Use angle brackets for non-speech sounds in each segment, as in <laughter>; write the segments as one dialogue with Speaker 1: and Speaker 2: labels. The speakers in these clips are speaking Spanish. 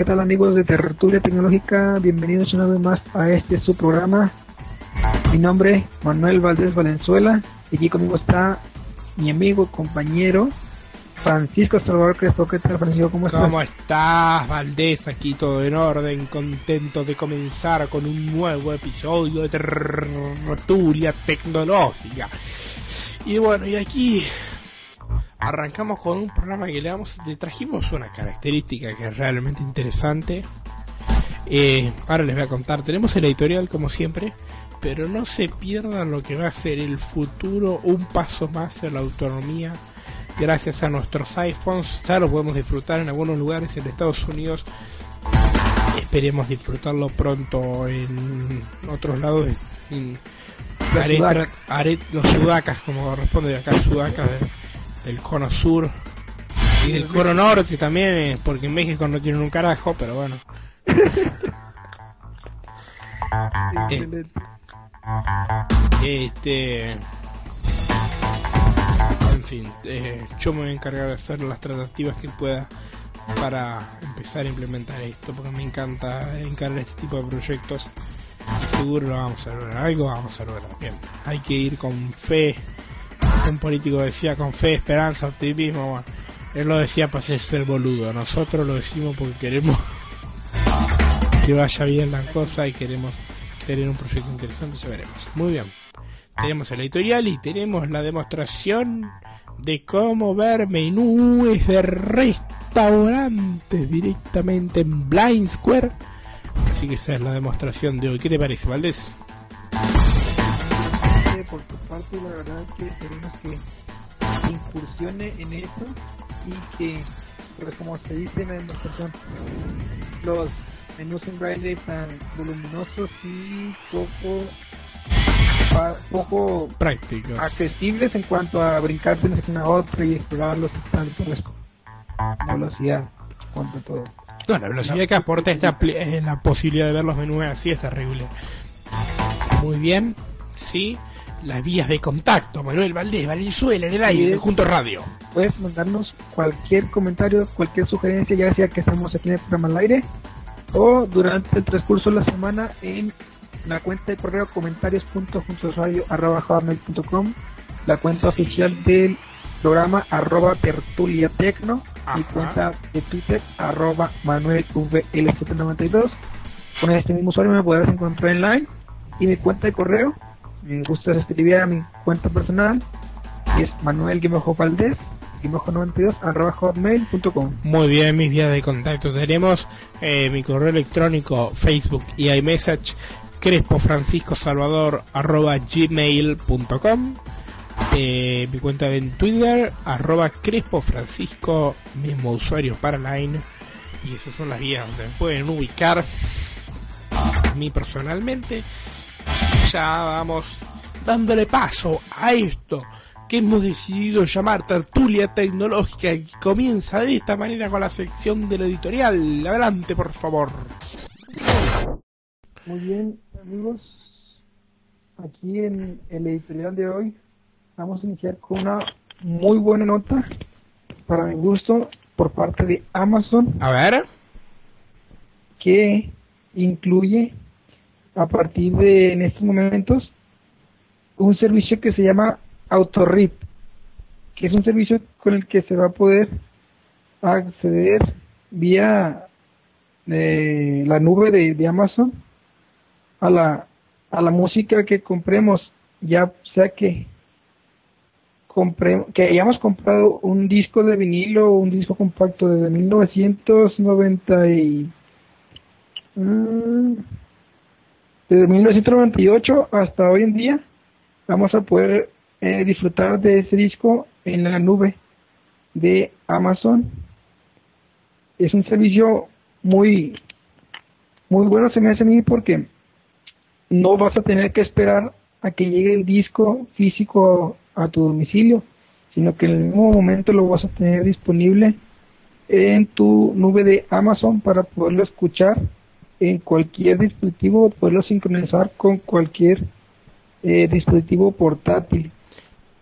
Speaker 1: ¿qué tal amigos de Tertulia Tecnológica? Bienvenidos una vez más a este su programa. Mi nombre es Manuel Valdés Valenzuela y aquí conmigo está mi amigo, compañero Francisco Salvador Crespo. ¿Qué tal, Francisco? ¿Cómo estás?
Speaker 2: ¿Cómo estás, Valdés? Aquí todo en orden, contento de comenzar con un nuevo episodio de Tertulia Tecnológica. Y bueno, y aquí arrancamos con un programa que le, vamos, le trajimos una característica que es realmente interesante. Eh, ahora les voy a contar, tenemos el editorial como siempre, pero no se pierdan lo que va a ser el futuro, un paso más en la autonomía. Gracias a nuestros iPhones, ya lo podemos disfrutar en algunos lugares en Estados Unidos. Esperemos disfrutarlo pronto en otros lados. En, haré, haré los sudacas, como corresponde acá, sudacas del cono sur y del cono norte también, eh, porque en México no tienen un carajo, pero bueno. <laughs> eh, este. En fin, eh, yo me voy a encargar de hacer las tratativas que pueda para empezar a implementar esto, porque me encanta encargar este tipo de proyectos. Seguro lo vamos a lograr, algo vamos a lograr. Bien, hay que ir con fe un político decía con fe, esperanza, optimismo, él lo decía para ser boludo, nosotros lo decimos porque queremos <laughs> que vaya bien la cosa y queremos tener un proyecto interesante, ya veremos. Muy bien, tenemos el editorial y tenemos la demostración de cómo ver menúes de restaurantes directamente en Blind Square. Así que esa es la demostración de hoy. ¿Qué te parece, Valdés?
Speaker 1: Parte, la verdad es que queremos que incursione en esto y que, pues, como se dice en la los menús en braille tan voluminosos y poco poco
Speaker 2: prácticos.
Speaker 1: accesibles en cuanto a brincar de una a otra y explorarlos tanto pues, la velocidad cuanto a todo.
Speaker 2: No, la velocidad que aporta esta es la posibilidad de ver los menús así es terrible. Muy bien sí las vías de contacto. Manuel Valdés, Valenzuela, en el aire, junto radio.
Speaker 1: Puedes mandarnos cualquier comentario, cualquier sugerencia, ya sea que estamos aquí en el programa al aire o durante el transcurso de la semana en la cuenta de correo comentarios.juntosuario.com, la cuenta oficial del programa arroba tertuliatecno y cuenta de Twitter arroba manuelvl792. Con este mismo usuario me podrás encontrar en line y mi cuenta de correo me gusta escribir a mi cuenta personal es manuel valdés 92 arroba hotmail.com
Speaker 2: Muy bien, mis vías de contacto. Tenemos eh, mi correo electrónico, Facebook y iMessage crespo francisco salvador arroba gmail.com eh, mi cuenta en Twitter arroba crespo francisco mismo usuario para Line. Y esas son las vías donde pueden ubicar a mí personalmente ya vamos dándole paso a esto que hemos decidido llamar tertulia tecnológica y comienza de esta manera con la sección del editorial. Adelante, por favor.
Speaker 1: Muy bien, amigos. Aquí en el editorial de hoy vamos a iniciar con una muy buena nota para mi gusto por parte de Amazon.
Speaker 2: A ver.
Speaker 1: Que incluye a partir de en estos momentos un servicio que se llama AutoRip, que es un servicio con el que se va a poder acceder vía eh, la nube de, Amazon a la a la música que compremos, ya sea que que hayamos comprado un disco de vinilo o un disco compacto desde 1990 y mm, desde 1998 hasta hoy en día vamos a poder eh, disfrutar de ese disco en la nube de Amazon. Es un servicio muy muy bueno se me hace a mí porque no vas a tener que esperar a que llegue el disco físico a tu domicilio, sino que en el mismo momento lo vas a tener disponible en tu nube de Amazon para poderlo escuchar en cualquier dispositivo, poderlo sincronizar con cualquier eh, dispositivo portátil.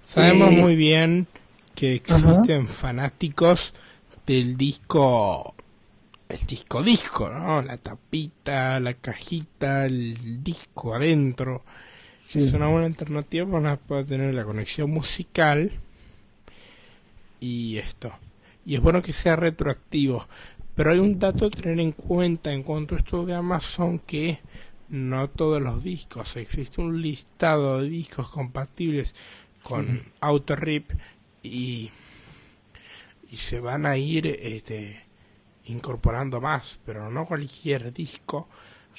Speaker 2: Sabemos
Speaker 1: Eh,
Speaker 2: muy bien que existen fanáticos del disco, el disco disco, ¿no? La tapita, la cajita, el disco adentro.
Speaker 1: Sí.
Speaker 2: Es una buena alternativa para poder tener la conexión musical y esto. Y es bueno que sea retroactivo. Pero hay un dato a tener en cuenta en cuanto a esto de Amazon que no todos los discos. Existe un listado de discos compatibles con AutoRip y, y se van a ir este, incorporando más, pero no cualquier disco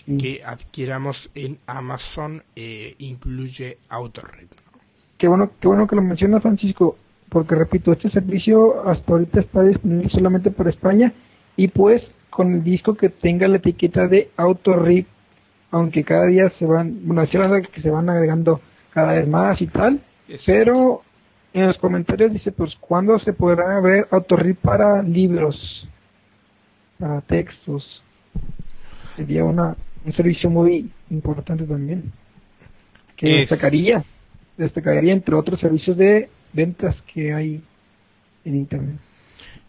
Speaker 1: Sí.
Speaker 2: que adquiramos en Amazon eh, incluye AutoRip.
Speaker 1: Qué bueno, qué bueno que lo menciona Francisco, porque repito, este servicio hasta ahorita está disponible solamente para España y pues con el disco que tenga la etiqueta de autorip, aunque cada día se van, bueno, que se van agregando cada vez más y tal, pero en los comentarios dice pues cuándo se podrá ver autorip para libros, para textos, sería una un servicio muy importante también. Que
Speaker 2: Es-
Speaker 1: destacaría destacaría entre otros servicios de ventas que hay en internet.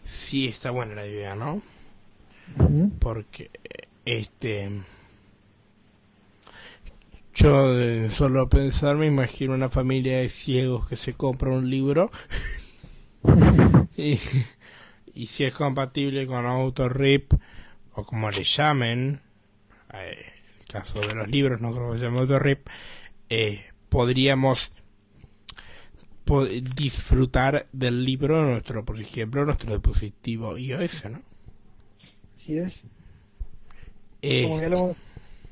Speaker 2: Sí, está buena la idea, ¿no? Porque este yo de solo pensar me imagino una familia de ciegos que se compra un libro <laughs> y, y si es compatible con AutoRip o como le llamen eh, el caso de los libros no creo que se llame AutoRip eh, podríamos po- disfrutar del libro nuestro por ejemplo nuestro dispositivo iOS ¿no?
Speaker 1: Así es
Speaker 2: Eh,
Speaker 1: como ya lo hemos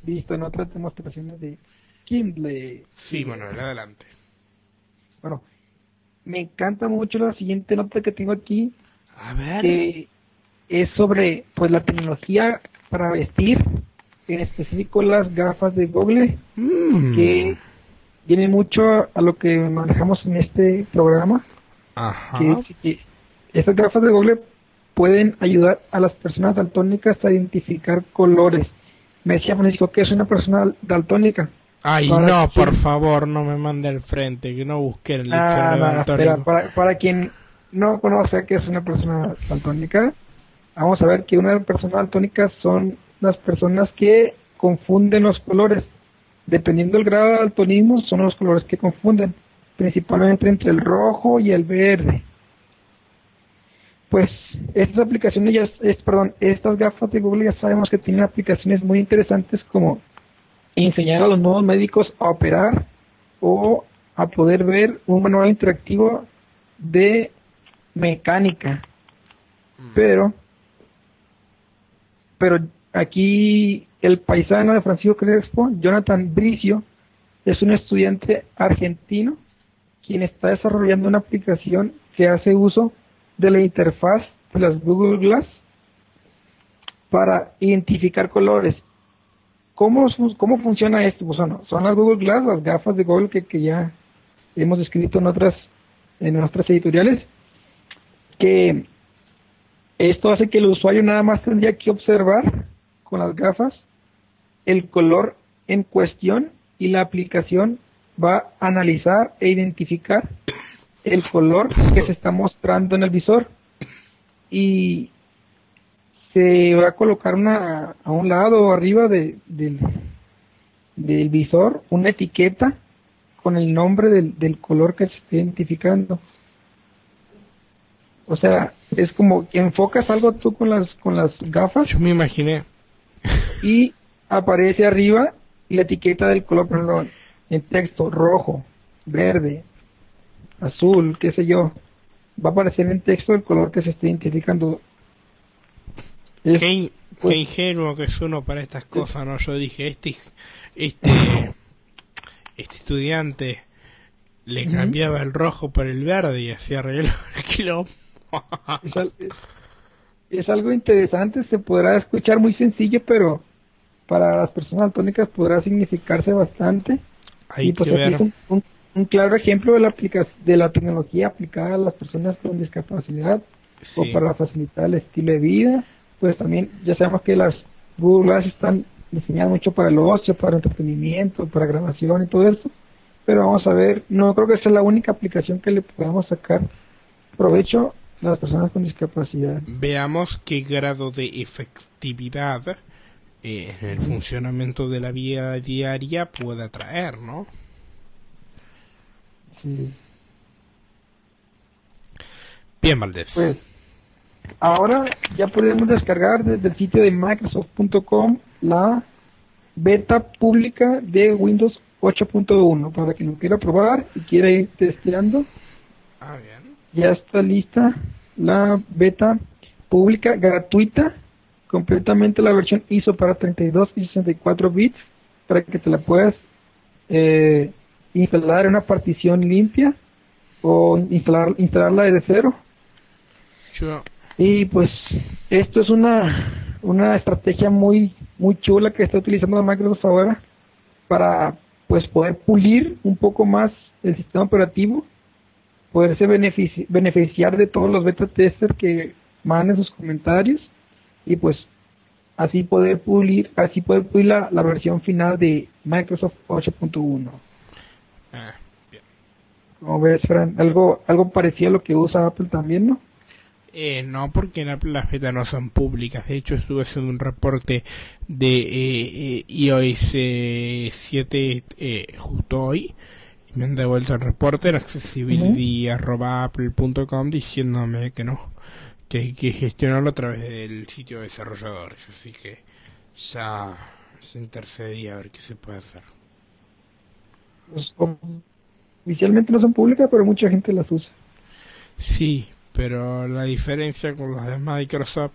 Speaker 1: visto en otras demostraciones de Kindle
Speaker 2: Sí, Manuel, adelante.
Speaker 1: bueno me encanta mucho la siguiente nota que tengo aquí
Speaker 2: A ver.
Speaker 1: que es sobre pues la tecnología para vestir en específico las gafas de Google
Speaker 2: Mm.
Speaker 1: que viene mucho a lo que manejamos en este programa
Speaker 2: Ajá.
Speaker 1: que, que estas gafas de Google pueden ayudar a las personas daltónicas a identificar colores. Me decía Francisco que es una persona daltónica.
Speaker 2: Ay,
Speaker 1: para
Speaker 2: no,
Speaker 1: quien-
Speaker 2: por favor, no me mande al frente, que no busque el
Speaker 1: Ah, no, espera, para, para quien no conoce que es una persona daltónica, vamos a ver que una persona daltónica son las personas que confunden los colores. Dependiendo del grado de daltonismo, son los colores que confunden, principalmente entre el rojo y el verde. Pues estas aplicaciones ya, es, perdón, estas gafas de Google ya sabemos que tienen aplicaciones muy interesantes como enseñar a los nuevos médicos a operar o a poder ver un manual interactivo de mecánica. Pero, pero aquí el paisano de Francisco Crespo, Jonathan Bricio, es un estudiante argentino quien está desarrollando una aplicación que hace uso de la interfaz de las Google Glass para identificar colores. ¿Cómo, cómo funciona esto? Pues son, son las Google Glass, las gafas de Google que, ya hemos descrito en otras, en nuestras editoriales, que esto hace que el usuario nada más tendría que observar con las gafas el color en cuestión y la aplicación va a analizar e identificar el color que se está mostrando en el visor y se va a colocar una a un lado o arriba de, del, del visor una etiqueta con el nombre del, del color que se está identificando. O sea, es como que enfocas algo tú con las con las gafas
Speaker 2: Yo me imaginé.
Speaker 1: y aparece arriba la etiqueta del color, ejemplo, en texto rojo, verde, azul, qué sé yo. Va a aparecer en texto el color que se está identificando. Es-
Speaker 2: Qué,
Speaker 1: pues-
Speaker 2: qué ingenuo que es uno para estas cosas, ¿no? Yo dije, este, este, este estudiante le cambiaba el rojo por el verde y hacía arreglar <laughs> el quilombo.
Speaker 1: es, al- es- es algo interesante, se podrá escuchar muy sencillo, pero para las personas daltónicas podrá significarse bastante.
Speaker 2: Hay
Speaker 1: y pues
Speaker 2: que
Speaker 1: aquí
Speaker 2: ver.
Speaker 1: es un, un- un claro ejemplo de la, de la tecnología aplicada a las personas con discapacidad
Speaker 2: Sí.
Speaker 1: o para facilitar el estilo de vida. Pues también ya sabemos que las Google Glass están diseñadas mucho para el ocio, para entretenimiento, para grabación y todo eso. Pero vamos a ver, no creo que sea la única aplicación que le podamos sacar provecho a las personas con discapacidad.
Speaker 2: Veamos qué grado de efectividad eh, en el funcionamiento de la vida diaria pueda traer, ¿no?
Speaker 1: Sí.
Speaker 2: Bien, Valdés.
Speaker 1: Pues ahora ya podemos descargar desde el sitio de Microsoft.com la beta pública de Windows 8.1 para quien lo quiera probar y quiera ir testeando.
Speaker 2: ah, bien.
Speaker 1: Ya está lista la beta pública gratuita, completamente la versión ISO para 32 y 64 bits para que te la puedas eh, instalar una partición limpia o instalar, instalarla desde cero. Y pues esto es una, una estrategia muy muy chula que está utilizando Microsoft ahora para pues poder pulir un poco más el sistema operativo, poderse benefici- beneficiar de todos los beta testers que manden sus comentarios y pues así poder pulir, así poder pulir la, la versión final de Microsoft 8.1.
Speaker 2: ah, bien.
Speaker 1: Como ves, Fran, algo algo parecido a lo que usa Apple también, ¿no?
Speaker 2: Eh, no, porque en Apple las betas no son públicas. De hecho, estuve haciendo un reporte de eh, eh, iOS eh, 7 eh, justo hoy. Y me han devuelto el reporte en accessibility.apple.com diciéndome que no, que hay que gestionarlo a través del sitio de desarrolladores. Así que ya se intercedí a ver qué se puede hacer.
Speaker 1: Pues, oficialmente no son públicas, pero mucha gente las usa.
Speaker 2: Sí, pero la diferencia con las de Microsoft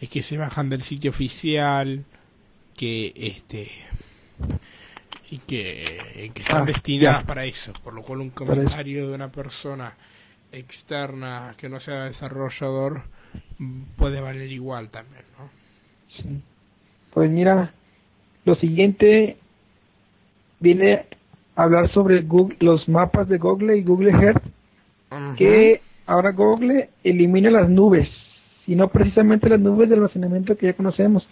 Speaker 2: es que se bajan del sitio oficial, que este y que, que están
Speaker 1: Ah,
Speaker 2: destinadas
Speaker 1: ya.
Speaker 2: para eso, por lo cual un comentario de una persona externa que no sea desarrollador puede valer igual también, ¿no?
Speaker 1: Sí. Pues mira, lo siguiente viene hablar sobre Google, los mapas de Google y Google Earth, que ahora Google elimina las nubes, y no precisamente las nubes de almacenamiento que ya conocemos,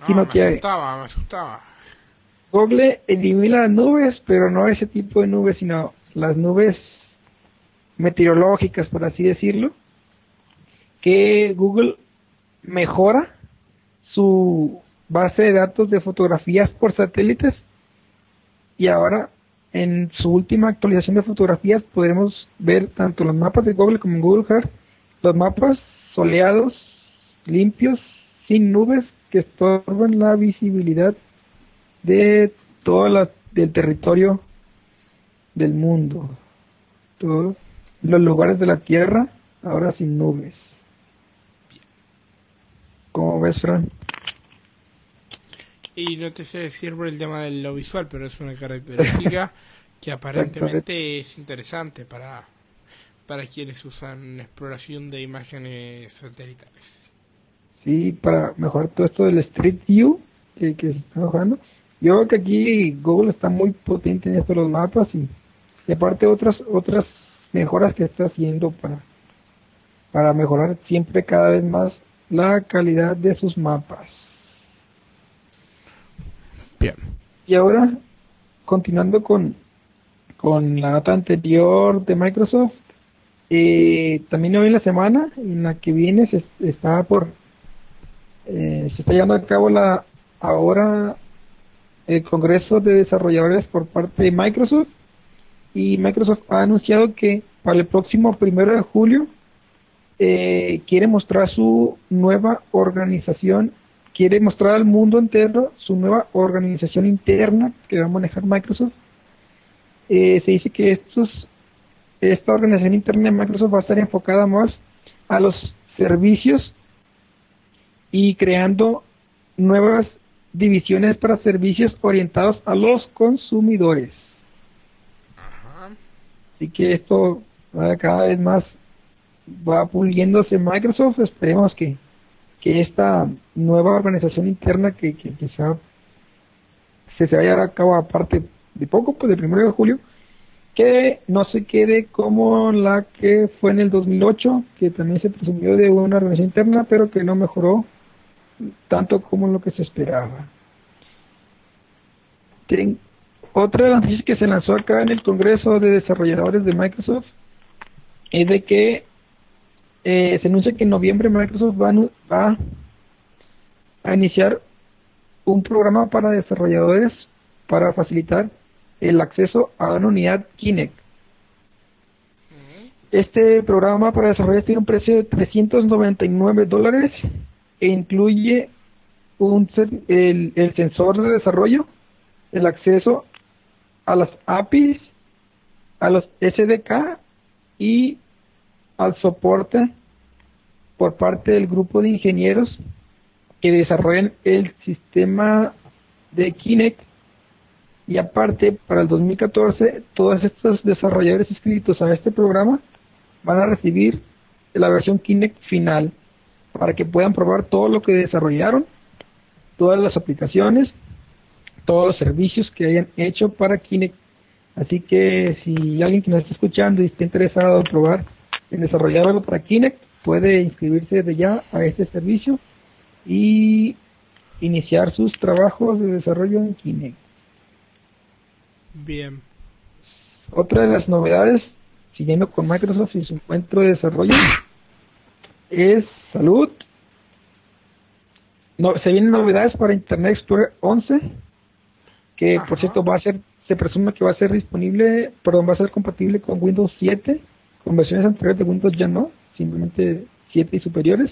Speaker 2: No,
Speaker 1: sino
Speaker 2: me
Speaker 1: que-
Speaker 2: asustaba, me asustaba.
Speaker 1: Google elimina las nubes, pero no ese tipo de nubes, sino las nubes meteorológicas, por así decirlo, que Google mejora su base de datos de fotografías por satélites y ahora en su última actualización de fotografías podremos ver tanto los mapas de Google como Google Earth, los mapas soleados, limpios, sin nubes que estorban la visibilidad de todo la, del territorio del mundo. Todos los lugares de la Tierra ahora sin nubes. ¿Cómo ves, Fran?
Speaker 2: Y no te sé decir por el tema de lo visual, pero es una característica <laughs> que aparentemente es interesante para, para quienes usan exploración de imágenes satelitales.
Speaker 1: Sí, para mejorar todo esto del Street View que, que se está mejorando. Yo creo que aquí Google está muy potente en esto de los mapas y, y aparte otras otras mejoras que está haciendo para para mejorar siempre cada vez más la calidad de sus mapas. Y ahora, continuando con, con la nota anterior de Microsoft, eh, también hoy en la semana, en la que viene, se está por, eh, se está llevando a cabo la, ahora el Congreso de Desarrolladores por parte de Microsoft, y Microsoft ha anunciado que para el próximo primero de julio eh, quiere mostrar su nueva organización quiere mostrar al mundo entero su nueva organización interna que va a manejar Microsoft. Eh, se dice que estos, esta organización interna de Microsoft va a estar enfocada más a los servicios y creando nuevas divisiones para servicios orientados a los consumidores. Así que esto cada vez más va puliéndose Microsoft. Esperemos que, que esta nueva organización interna que, que, se, se, vaya a cabo aparte de poco, pues de primero de julio, que no se quede como la que fue en el 2008, que también se presumió de una organización interna, pero que no mejoró tanto como lo que se esperaba. otra de las noticias que se lanzó acá en el Congreso de Desarrolladores de Microsoft es de que eh, se anuncia que en noviembre Microsoft va, va a iniciar un programa para desarrolladores para facilitar el acceso a una unidad Kinect. Este programa para desarrolladores tiene un precio de 399 dólares e incluye un, el, el sensor de desarrollo, el acceso a las APIs, a los SDK y al soporte por parte del grupo de ingenieros que desarrollan el sistema de Kinect y aparte para el 2014 todos estos desarrolladores inscritos a este programa van a recibir la versión Kinect final para que puedan probar todo lo que desarrollaron, todas las aplicaciones, todos los servicios que hayan hecho para Kinect. Así que si alguien que nos está escuchando y está interesado en probar en desarrollar algo para Kinect, puede inscribirse desde ya a este servicio y iniciar sus trabajos de desarrollo en Kinect.
Speaker 2: Bien.
Speaker 1: Otra de las novedades, siguiendo con Microsoft y su encuentro de desarrollo, es salud. No, se vienen novedades para Internet Explorer 11, que por cierto va a ser, se presume que va a ser disponible, perdón, va a ser compatible con Windows 7, con versiones anteriores de Windows ya no, simplemente 7 y superiores.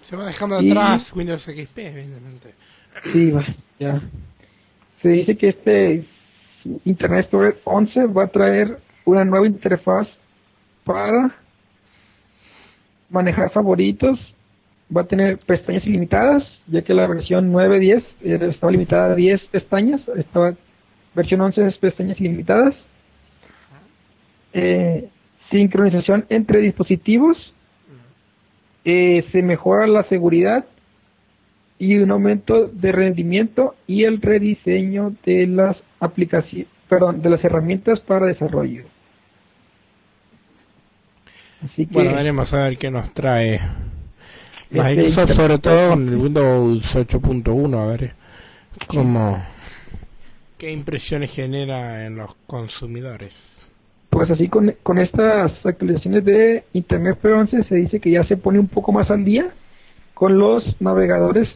Speaker 2: Se va dejando atrás Windows XP, evidentemente.
Speaker 1: Sí, va, ya. Se dice que este Internet Explorer 11 va a traer una nueva interfaz para manejar favoritos, va a tener pestañas ilimitadas, ya que la versión 9.10 eh, estaba limitada a 10 pestañas, esta versión 11 es pestañas ilimitadas. Eh, sincronización entre dispositivos, eh, se mejora la seguridad y un aumento de rendimiento y el rediseño de las aplicaciones, perdón, de las herramientas para desarrollo.
Speaker 2: Así que, bueno, veremos a ver qué nos trae Microsoft, sobre todo con el Windows 8.1, a ver cómo, qué impresiones genera en los consumidores.
Speaker 1: Pues así con, con estas actualizaciones de Internet P11 se dice que ya se pone un poco más al día con los navegadores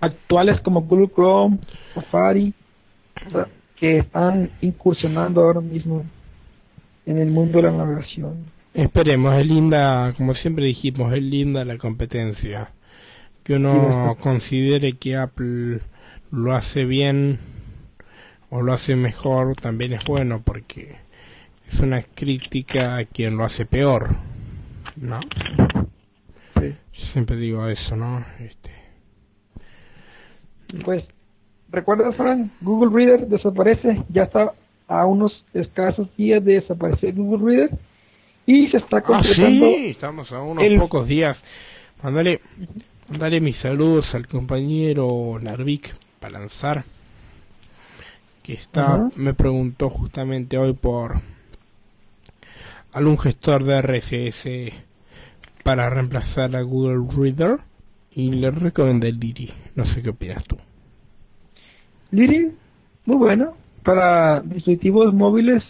Speaker 1: actuales como Google Chrome, Safari, que están incursionando ahora mismo en el mundo de la navegación.
Speaker 2: Esperemos, es linda, como siempre dijimos, es linda la competencia. Que uno considere que Apple lo hace bien o lo hace mejor también es bueno porque es una crítica a quien lo hace peor, ¿no? Yo siempre digo eso, ¿no? Este...
Speaker 1: Pues, ¿recuerdas, Frank? Google Reader desaparece, ya está a unos escasos días de desaparecer Google Reader y se está ah, completando.
Speaker 2: sí, estamos a unos pocos días. Mándale, mándale mis saludos al compañero Narvik para lanzar. Que está, me preguntó justamente hoy por algún gestor de RSS para reemplazar a Google Reader y le recomendé Liri. No sé qué opinas tú.
Speaker 1: Liri, muy bueno. Para dispositivos móviles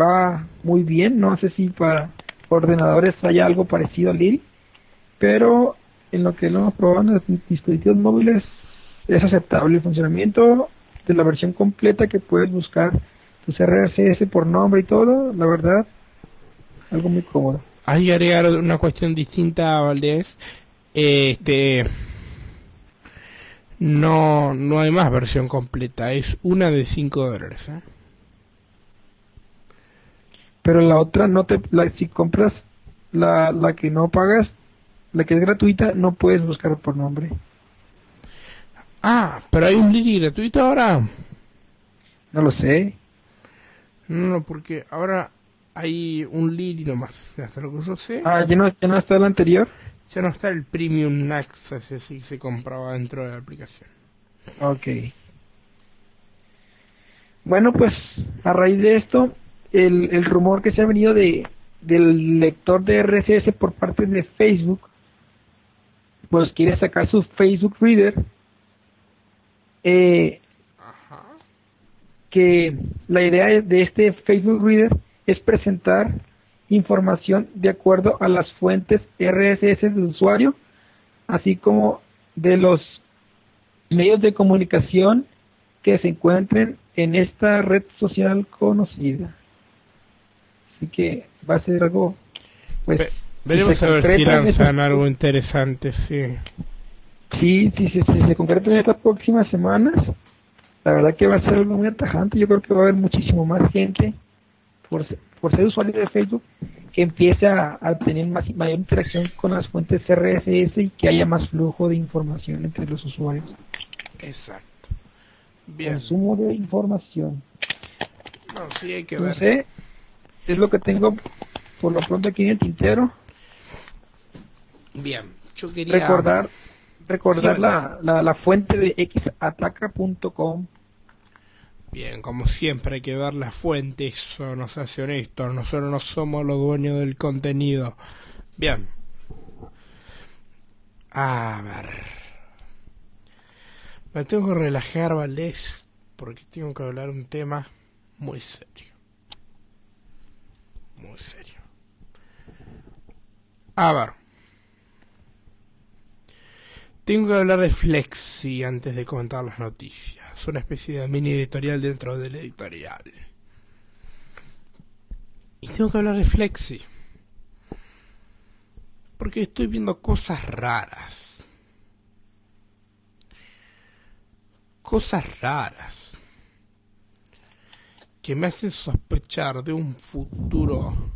Speaker 1: va muy bien. No sé si para ordenadores haya algo parecido a Liri, pero en lo que lo hemos probado en dispositivos móviles es aceptable el funcionamiento de la versión completa que puedes buscar tus RSS por nombre y todo, la verdad, algo muy cómodo.
Speaker 2: Hay que agregar una cuestión distinta, Valdés. Este no no hay más versión completa, es una de 5 dólares. ¿eh?
Speaker 1: pero la otra no te la, si compras la, la que no pagas la que es gratuita no puedes buscar por nombre
Speaker 2: Ah, pero hay un Lili gratuito ahora.
Speaker 1: No lo sé.
Speaker 2: No, no, porque ahora hay un Lili nomás, hasta lo que yo sé.
Speaker 1: Ah, ¿ya no, ya no está el anterior?
Speaker 2: Ya no está el Premium Access, así que se compraba dentro de la aplicación.
Speaker 1: Ok. Bueno, pues a raíz de esto, el, el rumor que se ha venido de del lector de RSS por parte de Facebook, pues quiere sacar su Facebook Reader, eh, que la idea de este Facebook Reader es presentar información de acuerdo a las fuentes RSS del usuario, así como de los medios de comunicación que se encuentren en esta red social conocida. Así que va a ser algo, pues...
Speaker 2: Ve- veremos a ver si lanzan algo interesante, sí.
Speaker 1: Sí, sí, sí, sí, se concreta en estas próximas semanas. La verdad que va a ser algo muy atajante. Yo creo que va a haber muchísimo más gente por, se- por ser usuario de Facebook que empiece a, a tener más, mayor interacción con las fuentes RSS y que haya más flujo de información entre los usuarios.
Speaker 2: Exacto. Bien.
Speaker 1: Consumo de información.
Speaker 2: No, sí hay que
Speaker 1: No
Speaker 2: ver.
Speaker 1: sé, es lo que tengo por lo pronto aquí en el tintero.
Speaker 2: Bien. Yo quería
Speaker 1: Recordar recordar
Speaker 2: Sí,
Speaker 1: la, la, la fuente de xataca.com
Speaker 2: Bien, como siempre hay que ver la fuente, eso nos hace honestos, nosotros no somos los dueños del contenido. Bien. A ver. Me tengo que relajar, Valdés, porque tengo que hablar un tema muy serio. Muy serio. A ver. Tengo que hablar de Flexi antes de comentar las noticias. Una especie de mini editorial dentro del editorial. Y tengo que hablar de Flexi. Porque estoy viendo cosas raras. Cosas raras. Que me hacen sospechar de un futuro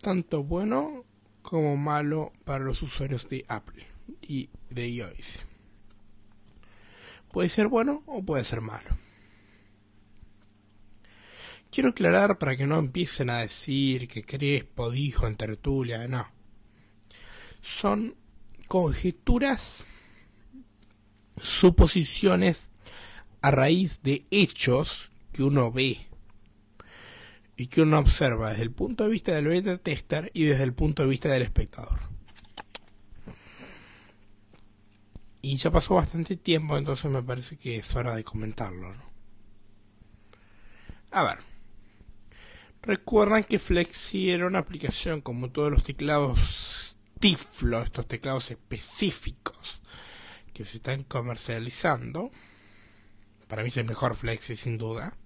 Speaker 2: tanto bueno como malo para los usuarios de Apple y de iOS. Puede ser bueno o puede ser malo. Quiero aclarar para que no empiecen a decir que Crespo dijo en tertulia, no. Son conjeturas, suposiciones a raíz de hechos que uno ve y que uno observa desde el punto de vista del beta tester y desde el punto de vista del espectador. Y ya pasó bastante tiempo, entonces me parece que es hora de comentarlo. A ver. Recuerdan que Flexi era una aplicación como todos los teclados Tiflo, estos teclados específicos que se están comercializando. Para mí es el mejor Flexi sin duda.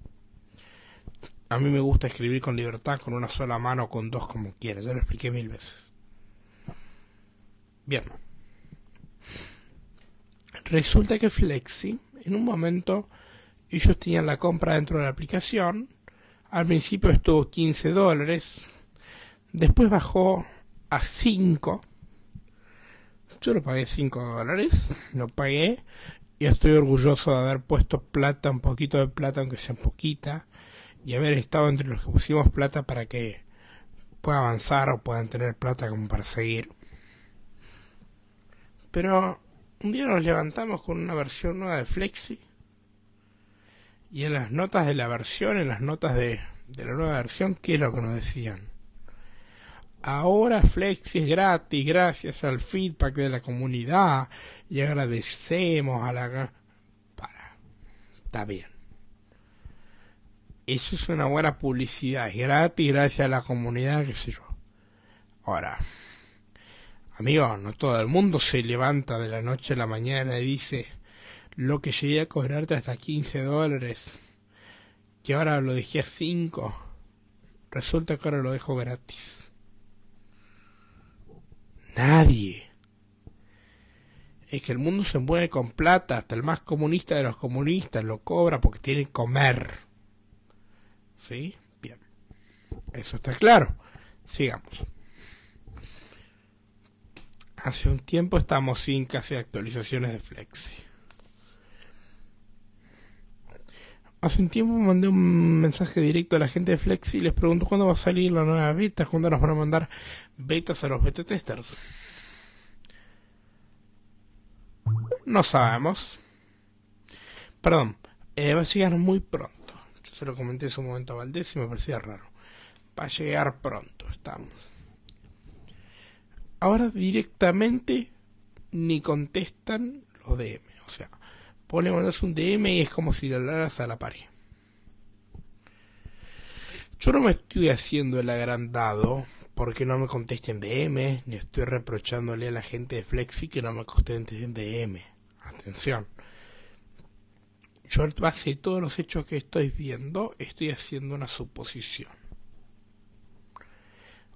Speaker 2: A mí me gusta escribir con libertad, con una sola mano o con dos como quiera. Ya lo expliqué mil veces. Bien. Resulta que Flexi, en un momento, ellos tenían la compra dentro de la aplicación. Al principio estuvo 15 dólares. Después bajó a 5. Yo lo pagué 5 dólares. Lo pagué. Y estoy orgulloso de haber puesto plata, un poquito de plata, aunque sea poquita. Y haber estado entre los que pusimos plata para que pueda avanzar o puedan tener plata como para seguir. Pero un día nos levantamos con una versión nueva de Flexi. Y en las notas de la versión, en las notas de, la nueva versión, ¿qué es lo que nos decían? Ahora Flexi es gratis gracias al feedback de la comunidad y agradecemos a la... Para. Está bien. Eso es una buena publicidad. Es gratis gracias a la comunidad, qué sé yo. Ahora, amigo, no todo el mundo se levanta de la noche a la mañana y dice lo que llegué a cobrarte hasta 15 dólares, que ahora lo dejé a 5, resulta que ahora lo dejo gratis. Nadie. Es que el mundo se mueve con plata, hasta el más comunista de los comunistas lo cobra porque tiene que comer. ¿Sí? Bien. Eso está claro. Sigamos hace un tiempo estamos sin casi actualizaciones de Flexi. Hace un tiempo mandé un mensaje directo a la gente de Flexi y les pregunto cuándo va a salir la nueva beta, cuándo nos van a mandar betas a los beta testers. No sabemos. Perdón, eh, va a llegar muy pronto. Yo se lo comenté en su momento a Valdés y me parecía raro. Va a llegar pronto, estamos. Ahora directamente ni contestan los DM. O sea, ponemos un DM y es como si le hablaras a la pared. Yo no me estoy haciendo el agrandado porque no me contesten DM, ni estoy reprochándole a la gente de Flexi que no me contesten DM. Atención. Yo a base de todos los hechos que estoy viendo, estoy haciendo una suposición.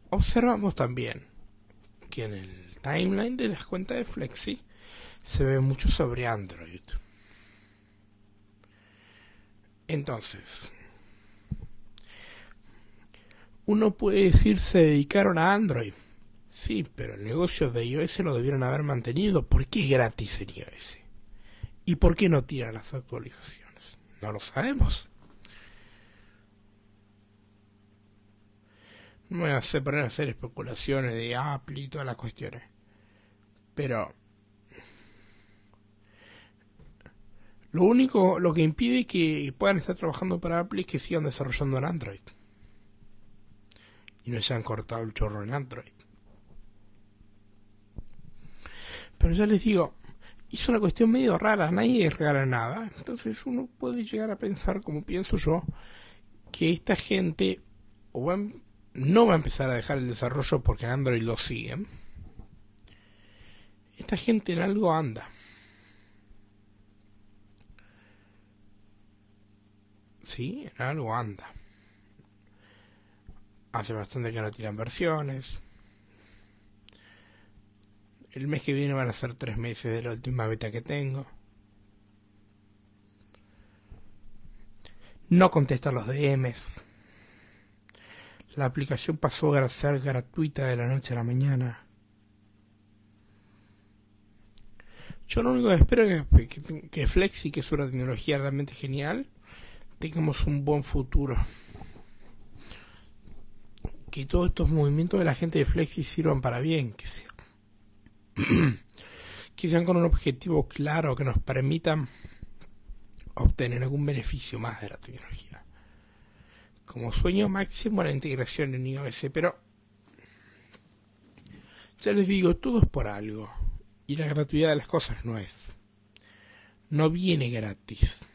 Speaker 2: Observamos también que en el timeline de las cuentas de Flexi se ve mucho sobre Android. Entonces, uno puede decir se dedicaron a Android. Sí, pero el negocio de iOS lo debieron haber mantenido. ¿Por qué gratis en iOS? ¿Y por qué no tiran las actualizaciones? No lo sabemos. No me voy a hacer poner a hacer especulaciones de Apple y todas las cuestiones. Pero Lo único, lo que impide que puedan estar trabajando para Apple es que sigan desarrollando en Android. Y no se han cortado el chorro en Android. Pero ya les digo, es una cuestión medio rara, nadie regala nada. Entonces uno puede llegar a pensar, como pienso yo, que esta gente o no va a empezar a dejar el desarrollo porque Android lo siguen. Esta gente en algo anda. Sí, en algo anda. Hace bastante que no tiran versiones. El mes que viene van a ser tres meses de la última beta que tengo. No contesta los DMs. La aplicación pasó a ser gratuita de la noche a la mañana. Yo lo único que espero es que, que Flexi, que es una tecnología realmente genial, tengamos un buen futuro. Que todos estos movimientos de la gente de Flexi sirvan para bien, que sean, <clears throat> que sean con un objetivo claro, que nos permitan obtener algún beneficio más de la tecnología. Como sueño máximo la integración en iOS, pero ya les digo, todo es por algo. Y la gratuidad de las cosas no es. No viene gratis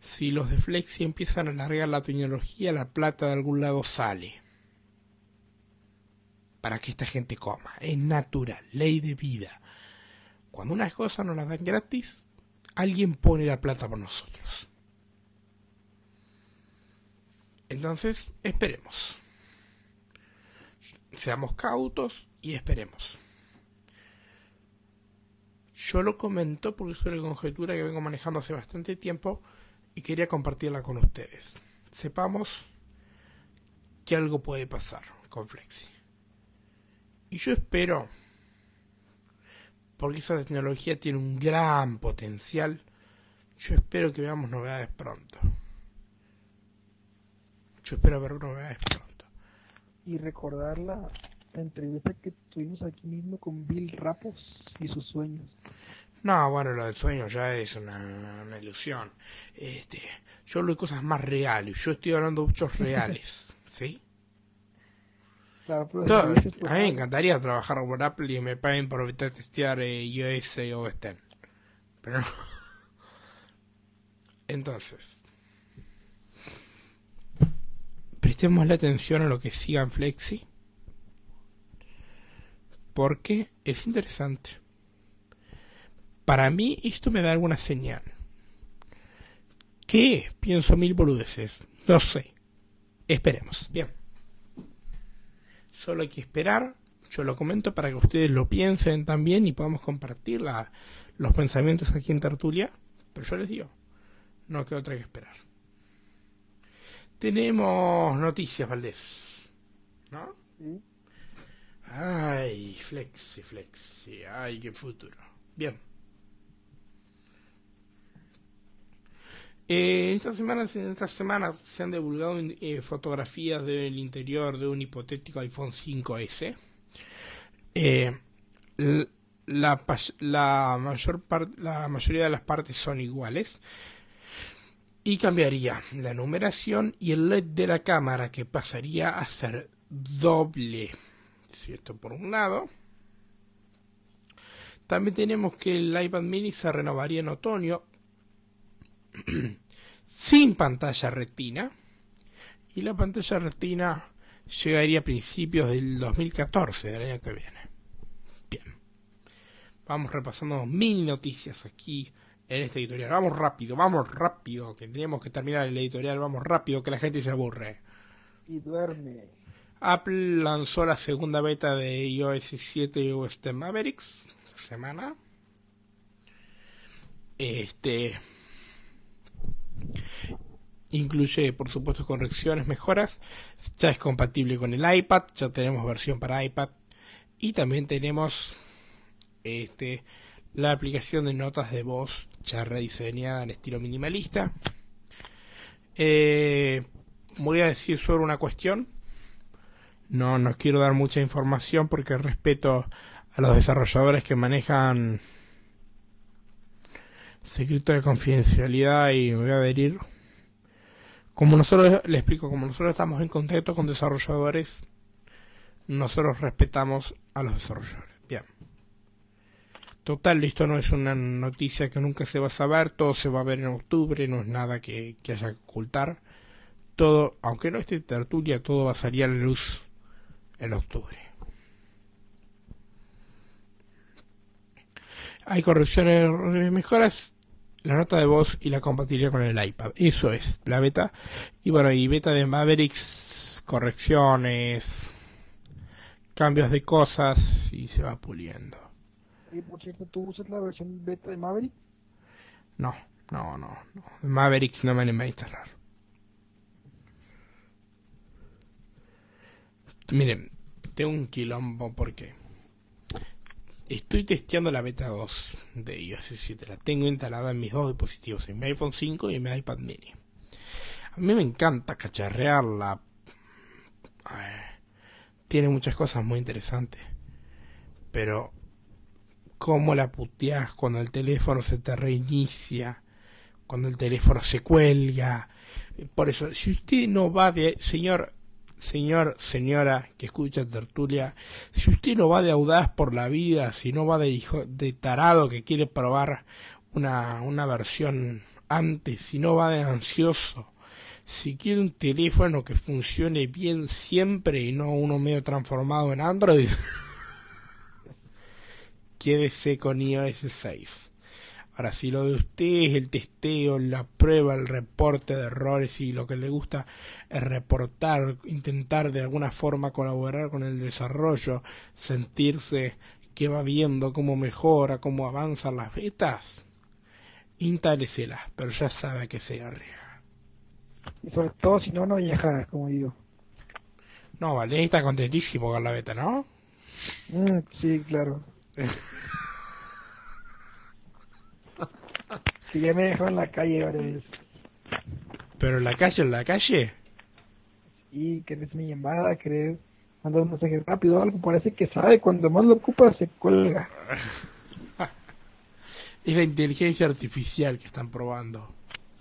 Speaker 2: si los de Flexi empiezan a alargar la tecnología, la plata de algún lado sale. Para que esta gente coma. Es natural, ley de vida. Cuando unas cosas nos las dan gratis, alguien pone la plata por nosotros. Entonces, esperemos. Seamos cautos y esperemos. Yo lo comento porque es una conjetura que vengo manejando hace bastante tiempo y quería compartirla con ustedes. Sepamos que algo puede pasar con Flexi. Y yo espero, porque esa tecnología tiene un gran potencial, yo espero que veamos novedades pronto. Yo espero ver novedades pronto.
Speaker 1: Y recordar la entrevista que tuvimos aquí mismo con Bill Rapos y sus sueños.
Speaker 2: No, bueno, lo del sueño ya es una, ilusión. Este, yo hablo de cosas más reales. Yo estoy hablando de muchos <laughs> reales, ¿sí?
Speaker 1: Claro, pero
Speaker 2: a mí me encantaría trabajar por Apple y me paguen por testear eh, iOS o Western. Pero no. <laughs> Entonces, prestemos la atención a lo que siga en Flexi. Porque es interesante. Para mí esto me da alguna señal. ¿Qué? Pienso mil boludeces. No sé. Esperemos. Bien. Solo hay que esperar. Yo lo comento para que ustedes lo piensen también y podamos compartir los pensamientos aquí en Tertulia. Pero yo les digo, no queda otra que esperar. Tenemos noticias, Valdés. ¿No? Ay, flexi, flexi. Ay, qué futuro. Bien. Eh, esta semana, esta semana se han divulgado eh, fotografías del interior de un hipotético iPhone 5S. Eh, la, la, mayor la mayoría de las partes son iguales y cambiaría la numeración y el LED de la cámara que pasaría a ser doble. ¿Cierto? Por un lado. También tenemos que el iPad mini se renovaría en otoño <clears throat> sin pantalla retina y la pantalla retina llegaría a principios del 2014 del año que viene. Bien. Vamos repasando mini noticias aquí en este editorial. Vamos rápido, vamos rápido, que tenemos que terminar el editorial. Vamos rápido, que la gente se aburre.
Speaker 1: Y duerme.
Speaker 2: Apple lanzó la segunda beta de iOS 7 OS Mavericks esta semana. Este incluye, por supuesto, correcciones, mejoras. Ya es compatible con el iPad, ya tenemos versión para iPad y también tenemos este la aplicación de notas de voz ya rediseñada en estilo minimalista. Eh, voy a decir sobre una cuestión. No, no quiero dar mucha información porque respeto a los desarrolladores que manejan secreto de confidencialidad y me voy a adherir. Como nosotros, le explico, como nosotros estamos en contacto con desarrolladores, nosotros respetamos a los desarrolladores. Total, esto no es una noticia que nunca se va a saber, todo se va a ver en octubre, no es nada que, haya que ocultar. Todo, aunque no esté tertulia, todo va a salir a la luz en octubre. Hay correcciones, mejoras, la nota de voz y la compatibilidad con el iPad. Eso es la beta. Y bueno, y beta de Mavericks, correcciones, cambios de cosas y se va puliendo.
Speaker 1: Y por cierto, ¿tú usas la versión beta de Maverick?
Speaker 2: No, no, no. no. Mavericks no me anima a instalar. Miren, tengo un quilombo porque estoy testeando la beta 2 de iOS 7. La tengo instalada en mis dos dispositivos, en mi iPhone 5 y en mi iPad mini. A mí me encanta cacharrearla. Tiene muchas cosas muy interesantes. Pero cómo la puteás cuando el teléfono se te reinicia, cuando el teléfono se cuelga. Por eso, si usted no va de, señor, señor, señora que escucha tertulia, si usted no va de audaz por la vida, si no va de hijo, de tarado que quiere probar una, una versión antes, si no va de ansioso, si quiere un teléfono que funcione bien siempre y no uno medio transformado en Android, <laughs> quédese con iOS 6. Ahora, si lo de usted es el testeo, la prueba, el reporte de errores y lo que le gusta es reportar, intentar de alguna forma colaborar con el desarrollo, sentirse que va viendo cómo mejora, cómo avanzan las betas, intáleselas, pero ya sabe que se arriesga.
Speaker 1: Y sobre todo si no, no viaja, como digo.
Speaker 2: No, vale, está contentísimo con la beta, ¿no?
Speaker 1: Mm, sí, claro. Si ya me dejó en la calle varias
Speaker 2: ¿Pero en la calle, en la calle?
Speaker 1: Sí, querés mi llamada, querés mandar un mensaje rápido algo. Parece que sabe, cuando más lo ocupa se cuelga. <laughs>
Speaker 2: es la inteligencia artificial que están probando.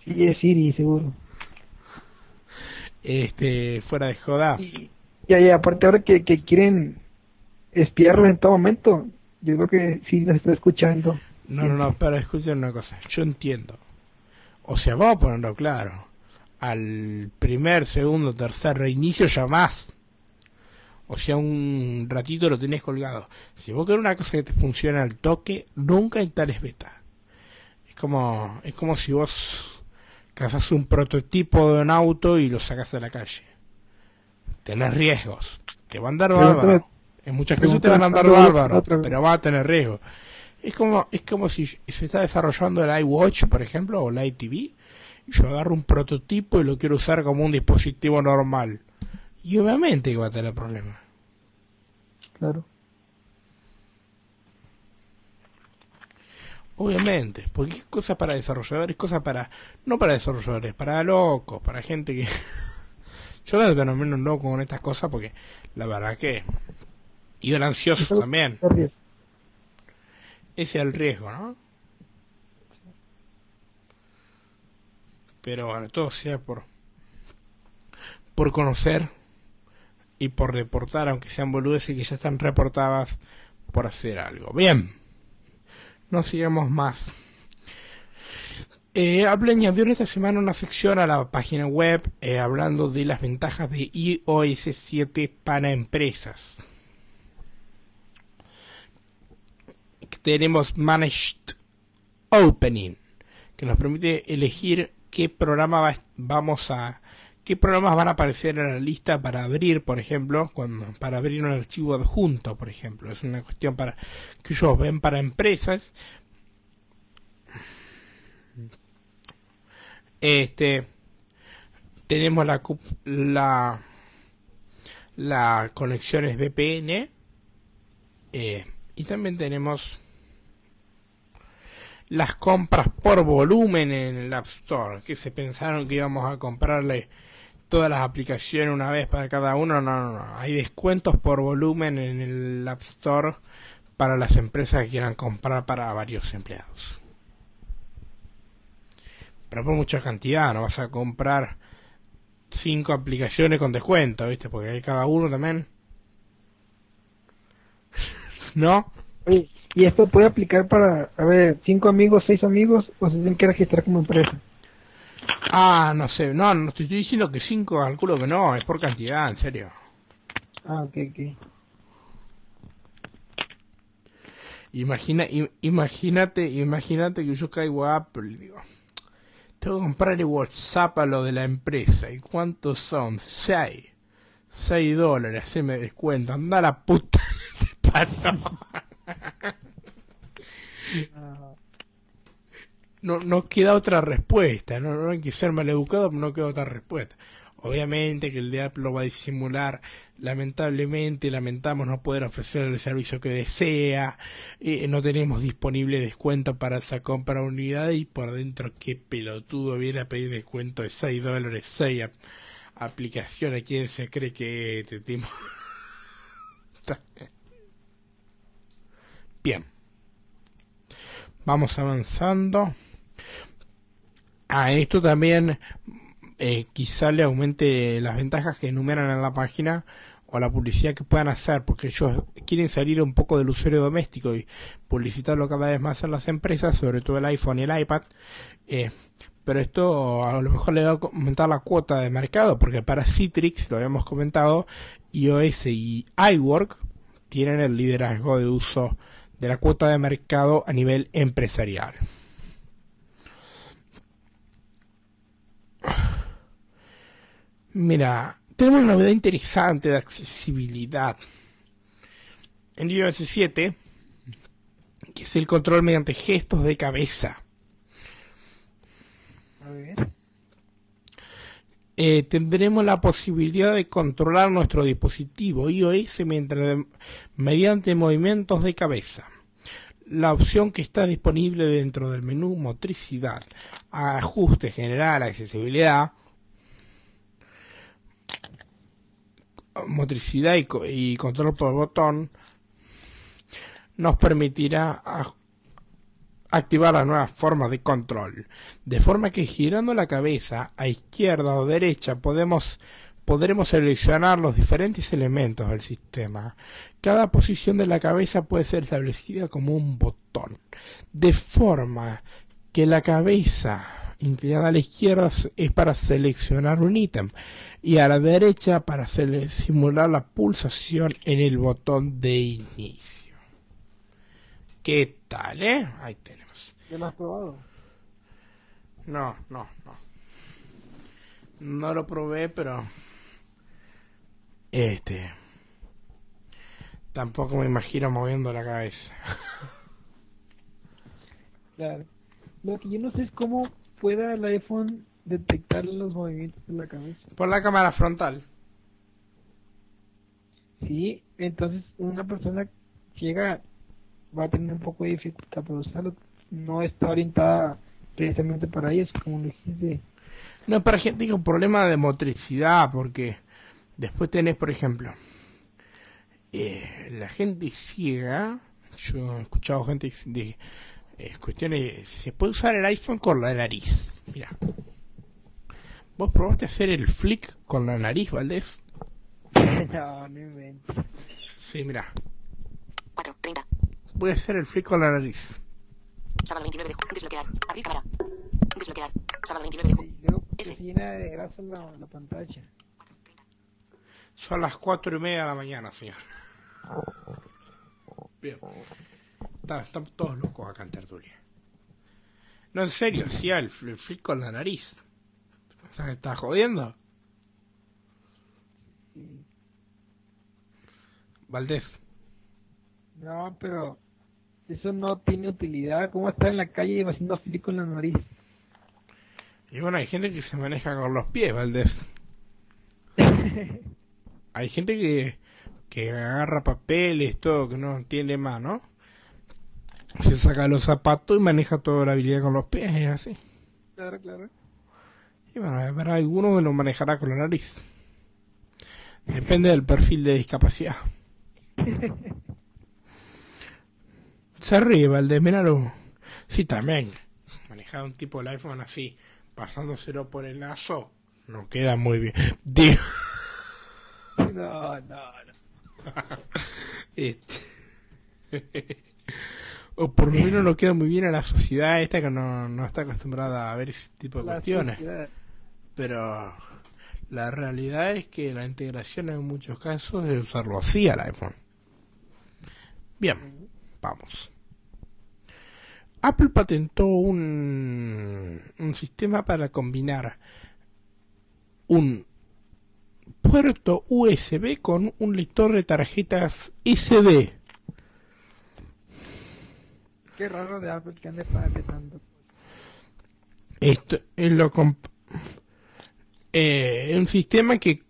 Speaker 1: Sí, es Siri, seguro.
Speaker 2: Este, fuera de joda.
Speaker 1: Y, ya, aparte ahora que, que quieren espiarlo en todo momento, yo creo que sí nos está escuchando.
Speaker 2: No, no, no, pero escuchen una cosa, yo entiendo. O sea, vamos a ponerlo claro. Al primer, segundo, tercer reinicio ya más. O sea, un ratito lo tenés colgado. Si vos querés una cosa que te funcione al toque, nunca instales beta. Es como, es como si vos cazas un prototipo de un auto y lo sacas de la calle. Tenés riesgos. Te van a dar bárbaro. En muchas casos te van a andar bárbaro, pero va a tener riesgo. Es como, es como si se está desarrollando el iWatch, por ejemplo, o el iTV, y yo agarro un prototipo y lo quiero usar como un dispositivo normal. Y obviamente que va a tener problemas.
Speaker 1: Claro.
Speaker 2: Obviamente, porque es cosa para desarrolladores, cosa para, no para desarrolladores, para locos, para gente que... <laughs> Yo veo que no menos loco con estas cosas porque la verdad que... Y el ansioso también. Ese es el riesgo, ¿no? Pero bueno, todo sea por... Por conocer y por reportar, aunque sean boludeces que ya están reportadas por hacer algo. Bien no sigamos más. Eh, Apple añadió esta semana una sección a la página web eh, hablando de las ventajas de iOS 7 para empresas. Tenemos Managed Opening, que nos permite elegir qué programa vamos a qué programas van a aparecer en la lista para abrir, por ejemplo, cuando para abrir un archivo adjunto, por ejemplo. Es una cuestión para que ellos ven para empresas. Este tenemos la la la conexiones VPN eh, y también tenemos las compras por volumen en el App Store, que se pensaron que íbamos a comprarle todas las aplicaciones una vez para cada uno, no, no, no. Hay descuentos por volumen en el App Store para las empresas que quieran comprar para varios empleados. Pero por mucha cantidad, no vas a comprar cinco aplicaciones con descuento, ¿viste? Porque hay cada uno también. <laughs> ¿No?
Speaker 1: ¿Y esto puede aplicar para, a ver, cinco amigos, seis amigos o se tienen que registrar como empresa?
Speaker 2: Ah, no sé, no, no estoy diciendo que 5, calculo que no, es por cantidad, en serio.
Speaker 1: Ah, ok, ok.
Speaker 2: Imagina, imagínate, imagínate que yo caigo a Apple y digo, tengo que comprarle WhatsApp a lo de la empresa. ¿Y cuántos son? 6. 6 dólares, se me descuento. Anda la puta. <laughs> no, no queda otra respuesta, no, no hay que ser maleducado, pero no queda otra respuesta. Obviamente que el de va a disimular, lamentablemente, lamentamos no poder ofrecer el servicio que desea, eh, no tenemos disponible descuento para esa compra unidad y por dentro qué pelotudo viene a pedir descuento de 6 dólares, 6 aplicaciones, ¿quién se cree que te timo? <laughs> Bien. Vamos avanzando. A esto también eh, quizá le aumente las ventajas que enumeran en la página o la publicidad que puedan hacer, porque ellos quieren salir un poco del usuario doméstico y publicitarlo cada vez más en las empresas, sobre todo el iPhone y el iPad. Eh, pero esto a lo mejor le va a aumentar la cuota de mercado, porque para Citrix, lo habíamos comentado, iOS y iWork tienen el liderazgo de uso de la cuota de mercado a nivel empresarial. Mira, tenemos una novedad interesante de accesibilidad. En iOS 7, que es el control mediante gestos de cabeza. A ver. Eh, tendremos la posibilidad de controlar nuestro dispositivo iOS mediante movimientos de cabeza. La opción que está disponible dentro del menú motricidad, ajuste general, accesibilidad, motricidad y, control por botón nos permitirá activar las nuevas formas de control, de forma que girando la cabeza a izquierda o derecha podemos podremos seleccionar los diferentes elementos del sistema. Cada posición de la cabeza puede ser establecida como un botón, de forma que la cabeza inclinada a la izquierda es para seleccionar un ítem y a la derecha para simular la pulsación en el botón de inicio. ¿Qué tal, eh? Ahí tenemos.
Speaker 1: ¿Ya lo has probado?
Speaker 2: No, no, no. No lo probé, pero... Este... Tampoco me imagino moviendo la cabeza.
Speaker 1: claro. Lo que yo no sé es cómo pueda el iPhone detectar los movimientos de la cabeza.
Speaker 2: Por la cámara frontal.
Speaker 1: Sí, entonces una persona ciega va a tener un poco de dificultad para usarlo. no está orientada precisamente para ellos, como lo dijiste.
Speaker 2: No, para gente con problema de motricidad, porque después tenés, por ejemplo, eh, la gente ciega, yo he escuchado gente de eh, cuestiones, se puede usar el iPhone con la nariz, mira. ¿Vos probaste hacer el flick con la nariz, Valdés? <laughs>
Speaker 1: no, no inventes.
Speaker 2: Sí, mira.
Speaker 3: 4, 30.
Speaker 2: Voy a hacer el flick con la nariz.
Speaker 3: Sábado 29 de julio. Desbloquear. Abrir cámara. Desbloquear. Sábado 29 de Ese.
Speaker 1: se llena de grasa la, la pantalla.
Speaker 2: Son las cuatro y media de la mañana, señor. Bien. Está- estamos todos locos acá en tertulia. No, en serio, sí, el, el flick con la nariz. Que estás jodiendo? Valdés.
Speaker 1: No, pero eso no tiene utilidad. ¿Cómo estar en la calle haciendo flick con la nariz?
Speaker 2: Y bueno, hay gente que se maneja con los pies, Valdés. <laughs> Hay gente que, que agarra papeles, todo, que no tiene mano. Se saca los zapatos y maneja toda la habilidad con los pies, es así.
Speaker 1: claro, claro.
Speaker 2: Y bueno, habrá alguno que lo manejará con la nariz. Depende del perfil de discapacidad. <laughs> Se ríe, Valdés, míralo. Sí, también. Manejar un tipo el iPhone así, pasándoselo por el lazo, no queda muy bien. Digo,
Speaker 1: No, no, no. <laughs>
Speaker 2: este... o por lo menos no queda muy bien a la sociedad esta que no, no está acostumbrada a ver ese tipo de
Speaker 1: La
Speaker 2: cuestiones.
Speaker 1: sociedad.
Speaker 2: Pero la realidad es que la integración en muchos casos es usarlo así al iPhone. Bien, vamos. Apple patentó un, un sistema para combinar un puerto USB con un lector de tarjetas SD.
Speaker 1: Qué raro de Apple que ande patentando.
Speaker 2: Esto es lo eh, un sistema que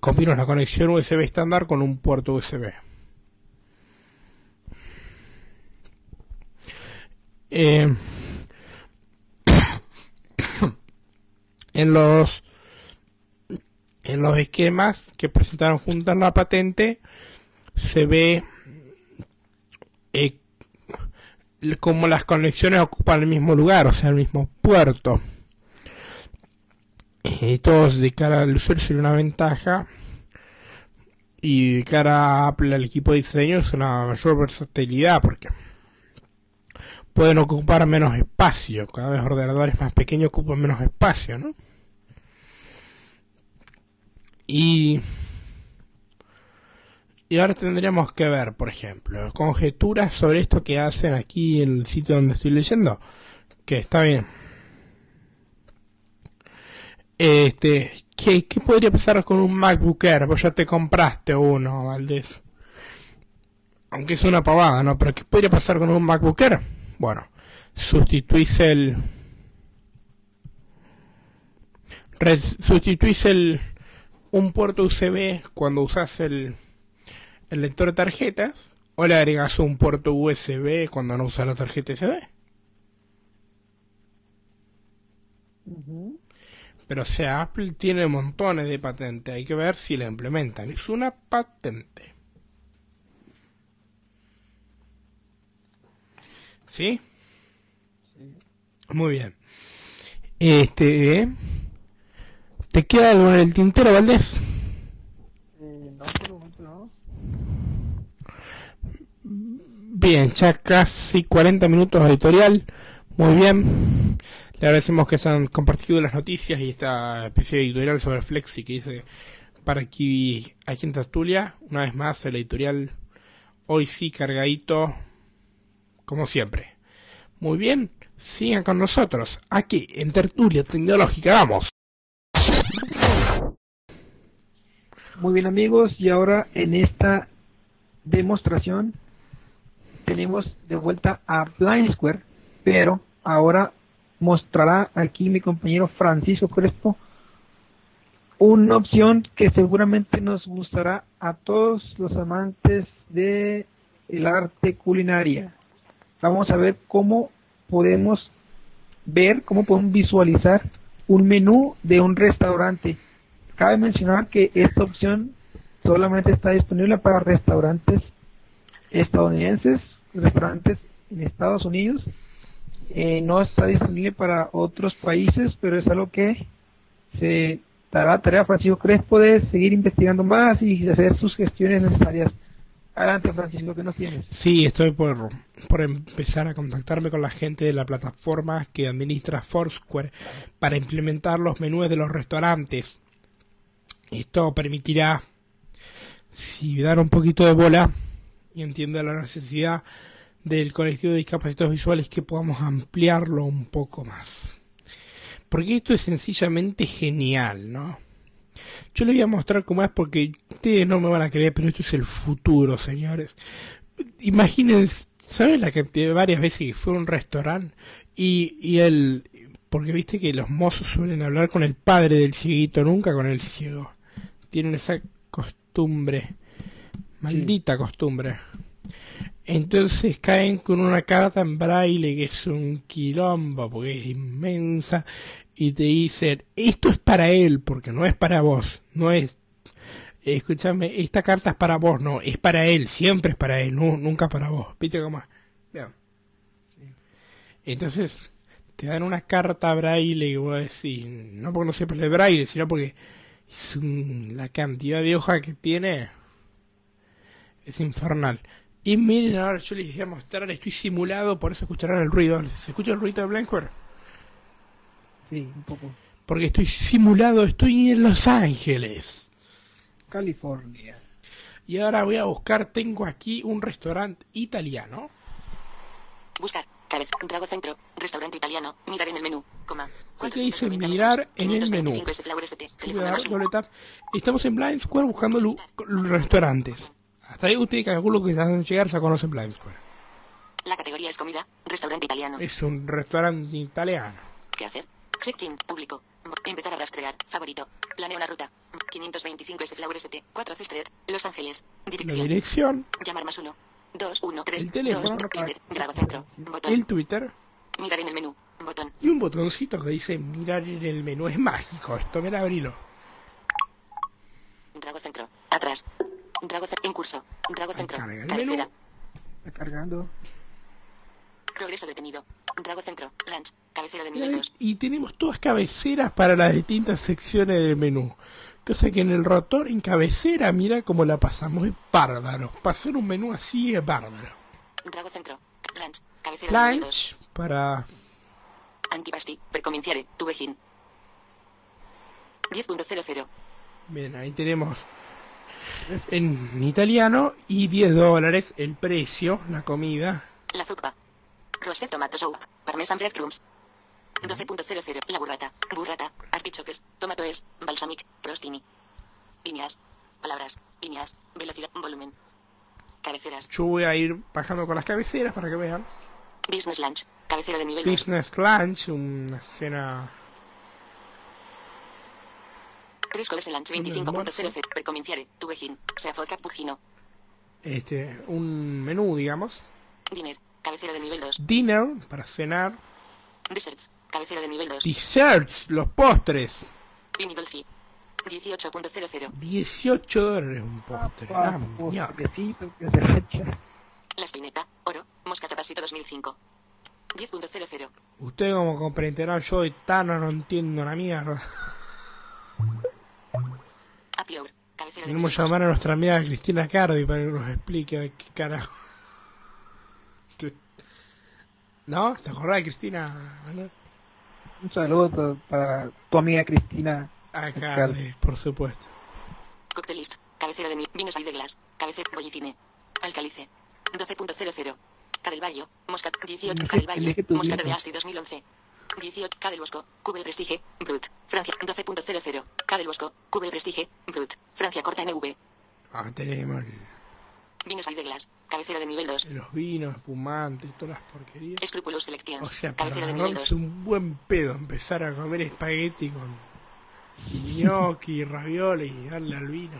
Speaker 2: combina la conexión USB estándar con un puerto USB. Eh, <coughs> en los en los esquemas que presentaron junto a la patente se ve eh, como las conexiones ocupan el mismo lugar, o sea, el mismo puerto. Y todos de cara al usuario sería una ventaja. Y de cara a Apple, al equipo de diseño, es una mayor versatilidad porque pueden ocupar menos espacio. Cada vez ordenadores más pequeños ocupan menos espacio, ¿no? Y y ahora tendríamos que ver, por ejemplo, conjeturas sobre esto que hacen aquí en el sitio donde estoy leyendo. Que está bien. Este, ¿qué, qué podría pasar con un MacBook Air? Vos ya te compraste uno, Valdés. Aunque es una pavada, ¿no? Pero ¿qué podría pasar con un MacBook Air? Bueno, sustituís el... sustituís el... un puerto USB cuando usas el el lector de tarjetas o le agregas un puerto USB cuando no usas la tarjeta USB.
Speaker 1: Ujú.
Speaker 2: Pero o sea, Apple tiene montones de patentes, hay que ver si la implementan. Es una patente. ¿Sí? Muy bien. Este, ¿te queda algo en el tintero, Valdés?
Speaker 1: Eh, no, por el momento no.
Speaker 2: Bien, ya casi 40 minutos de editorial. Muy bien. Le agradecemos que se han compartido las noticias y esta especie de editorial sobre Flexi que dice para aquí, aquí en Tertulia. Una vez más, el editorial hoy sí cargadito, como siempre. Muy bien, sigan con nosotros aquí en Tertulia Tecnológica. Vamos.
Speaker 1: Muy bien amigos, y ahora en esta demostración tenemos de vuelta a Blind Square, pero ahora mostrará aquí mi compañero Francisco Crespo una opción que seguramente nos gustará a todos los amantes de el arte culinaria. Vamos a ver cómo podemos ver, cómo podemos visualizar un menú de un restaurante. Cabe mencionar que esta opción solamente está disponible para restaurantes estadounidenses, restaurantes en Estados Unidos. Eh, no está disponible para otros países, pero es algo que se dará tarea a Francisco Crespo de seguir investigando más y hacer sus gestiones necesarias. Adelante, Francisco, ¿qué nos tienes?
Speaker 2: Sí, estoy por, por empezar a contactarme con la gente de la plataforma que administra Foursquare para implementar los menús de los restaurantes. Esto permitirá, si dar un poquito de bola y entiendo la necesidad del colectivo de discapacitados visuales, que podamos ampliarlo un poco más. Porque esto es sencillamente genial, ¿no? Yo le voy a mostrar cómo es porque ustedes no me van a creer, pero esto es el futuro, señores. Imagínense, ¿saben la cantidad varias veces que fue a un restaurante y, y. Porque viste que los mozos suelen hablar con el padre del cieguito, nunca con el ciego. Tienen esa costumbre, maldita costumbre. Entonces caen con una carta en braille que es un quilombo porque es inmensa y te dicen, esto es para él porque no es para vos, no es, escúchame, esta carta es para vos, no, es para él, siempre es para él, nunca para vos. ¿Viste cómo? Bien. Entonces te dan una carta braille y vos decís, no porque no sepas leer braille, sino porque la cantidad de hoja que tiene es infernal. Y miren, ahora yo les voy a mostrar, estoy simulado, por eso escucharán el ruido. ¿Se escucha el ruido de Blankware?
Speaker 1: Sí, un poco.
Speaker 2: Porque estoy simulado, estoy en Los Ángeles.
Speaker 1: California.
Speaker 2: Y ahora voy a buscar, tengo aquí un restaurante italiano.
Speaker 3: Buscar. Cabeza. Drago centro. Restaurante italiano. Mirar en el menú. Coma.
Speaker 2: Aquí dice
Speaker 3: 490
Speaker 2: mirar en el menú.
Speaker 3: 525 S Flower ST.
Speaker 2: Voy a
Speaker 3: Teléfono
Speaker 2: dar
Speaker 3: más uno.
Speaker 2: doble tap. Estamos en Blind Square buscando lu- restaurantes. Hasta ahí ustedes calculo que antes de llegar ya conocen Blind Square.
Speaker 3: La categoría es comida. Restaurante italiano.
Speaker 2: Es un restaurante italiano.
Speaker 3: ¿Qué hacer? Check-in. Público. Empezar a rastrear. Favorito. Planea una ruta. 525 S Flower ST. 4 C Street. Los Ángeles.
Speaker 2: La
Speaker 3: Dirección.
Speaker 2: dirección,
Speaker 3: Llamar más uno. 2, 1, 3,
Speaker 2: El teléfono.
Speaker 3: 2, Twitter. Drago centro. Botón.
Speaker 2: el Twitter
Speaker 3: Mirar en el menú. Botón.
Speaker 2: y un botoncito que dice mirar en el menú. Es mágico esto, mira, abrilo.
Speaker 3: Drago centro. Atrás. Drago centro. En curso. Drago centro.
Speaker 2: carga el
Speaker 3: Cabecera.
Speaker 2: menú.
Speaker 1: Está cargando.
Speaker 3: Progreso detenido. Drago centro. Lunch. Cabecera de nivel 2.
Speaker 2: Y tenemos todas cabeceras para las distintas secciones del menú. Cosa que en el rotor, en cabecera, mira cómo la pasamos. Es bárbaro. Pasar un menú así es bárbaro.
Speaker 3: Drago centro. Lunch. Cabecera de nivel 2.
Speaker 2: Lunch para
Speaker 3: Antipasti. Precominciare. Tubejín. 10.00.
Speaker 2: Bien, ahí tenemos en italiano y 10 dólares el precio, la comida.
Speaker 3: La zuppa. Roasted tomato soup. Parmesan breadcrumbs. 12.00. La burrata. Burrata. Artichoques. Tomatoes. Balsamic. Prostini. Piñas. Palabras. Piñas. Velocidad. Volumen. Cabeceras.
Speaker 2: Yo voy a ir bajando con las cabeceras para que vean.
Speaker 3: Business lunch. Cabecera de nivel 2.
Speaker 2: Business Lunch, una cena...
Speaker 3: Tres coles en lunch. 25.00. Precominciare. Tubejín. Sea vodka purgino.
Speaker 2: Este, un menú, digamos.
Speaker 3: Dinner. Cabecera de nivel 2.
Speaker 2: Dinner, para cenar.
Speaker 3: Desserts. Cabecera de nivel 2.
Speaker 2: Desserts, los postres.
Speaker 3: Dolci. 18.00.
Speaker 2: 18 dólares un postre. Ah, mierda.
Speaker 1: Postrecito que se echa.
Speaker 3: La espineta. Oro. Moscata Pasito 2005. 10.00.
Speaker 2: Usted como comprenderá, yo de Tano no entiendo una mierda. Tenemos
Speaker 3: nivel
Speaker 2: que
Speaker 3: 2.
Speaker 2: llamar a nuestra amiga Cristina Cardi para que nos explique qué carajo. <laughs> ¿No? ¿Te acordás de Cristina? Manuel?
Speaker 1: Un saludo para tu amiga Cristina. Cardi,
Speaker 2: por supuesto.
Speaker 3: Cocktailist. Cabecera de mi. Vinos de glass. Cabecera. Bollicine. Alcalice. 12.00. Cadelvallo. Moscat. 18.
Speaker 1: Elige-
Speaker 3: Cadelvallo. Moscata de. Asti 2011. 18. Cadel Bosco. Cube Prestige. Brut. Francia. 12.00. Cadel Bosco. Cube Prestige. Brut. Francia corta NV.
Speaker 2: Ah, tenemos
Speaker 3: Vinos de glass. Cabecera de nivel 2.
Speaker 2: los vinos, espumantes, todas las porquerías.
Speaker 3: Escrupulous Selections.
Speaker 2: O sea, para
Speaker 3: Cabecera de nivel 2.
Speaker 2: agarrarse un buen pedo, empezar a comer espagueti con gnocchi, ravioli y darle al vino.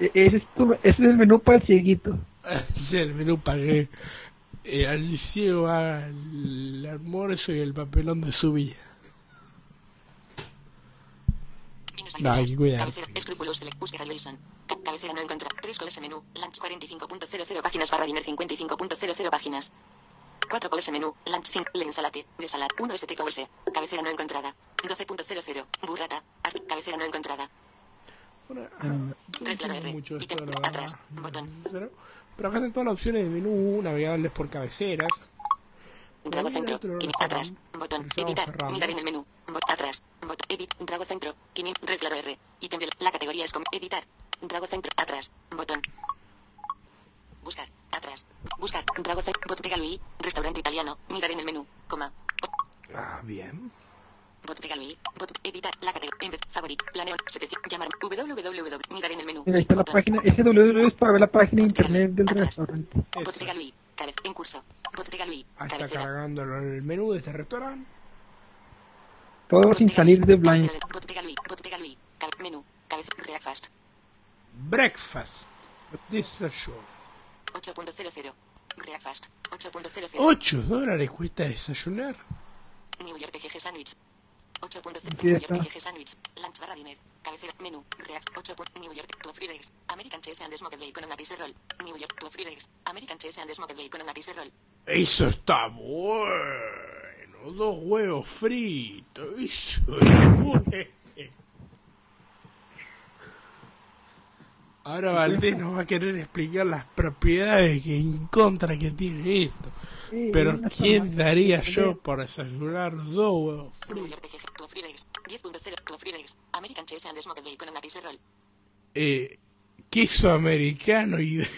Speaker 1: E- Ese es, tu- ese es el menú para el cieguito. <laughs>
Speaker 2: Sí, el menú para que eh, al ciego haga el almuerzo y el papelón de su vida. No, hay que cuidar.
Speaker 3: Cabecera. Escrúpulos select. Búsqueda Wilson. Ca- cabecera no encontrar. Tres coles en menú. Lunch 45.00 páginas barra dinner 55.00 páginas. Cuatro coles en menú. Lunch 5. Lensalate. De salar. 1 ST coles. Cabecera no encontrada. 12.00. Burrata. Art- cabecera no encontrada.
Speaker 2: Bueno,
Speaker 1: Ah,
Speaker 3: Red claro R.
Speaker 2: mucho esto,
Speaker 3: Ítem.
Speaker 2: la verdad.
Speaker 3: Atrás. Botón.
Speaker 2: Pero, acá están todas las opciones de menú navegables por cabeceras. Ahí
Speaker 3: centro. atrás. Botón. Editar. Mirar en el menú. Atrás. Bot- edit. Drago centro. Quini- red claro R. Ítem de la categoría es como editar. Drago centro. Atrás. Botón. Buscar. Atrás. Buscar. Drago centro. Bottega Louis. Restaurante italiano. Mirar en el menú. Coma.
Speaker 2: Ah, bien.
Speaker 3: Bottega Louis. Bot editar. La categoría. Embed. Favorit. Planeo. 700. Llamar. www. Mirar en el menú.
Speaker 1: Mira, ahí está la página. Ese www es para ver la página de
Speaker 3: Bottega
Speaker 1: internet del
Speaker 3: Atrás.
Speaker 1: restaurante.
Speaker 3: Bottega Louis. Cabez. En curso. Bottega Louis.
Speaker 2: Ahí está
Speaker 3: Cabecera.
Speaker 2: cargando el menú de este restaurante.
Speaker 1: Todo sin salir de Blind.
Speaker 3: Breakfast.
Speaker 2: Breakfast. Desayuno.
Speaker 3: 8.00. Breakfast. 8.00.
Speaker 2: 8 dólares cuesta desayunar.
Speaker 3: New York PGG Sandwich. 8.0.
Speaker 1: Aquí
Speaker 3: New York. PGG Sandwich. Lunch barra dinner. Cabecera. Menú. React. 8. New York. Two free eggs. American cheese and smoked bacon on a pizza roll. New York. Two free eggs. American cheese and smoked bacon on a pizza roll.
Speaker 2: Eso está bueno. Dos huevos fritos. Es bueno. Ahora Valdés nos va a querer explicar las propiedades que en contra que tiene esto.
Speaker 1: Sí,
Speaker 2: Pero ¿quién daría yo por desayunar dos huevos fritos?
Speaker 3: York PGG. Two free eggs. 10.0. Two free eggs. American cheese and smoked bacon on a pizza roll.
Speaker 2: Eh, queso americano y... <laughs>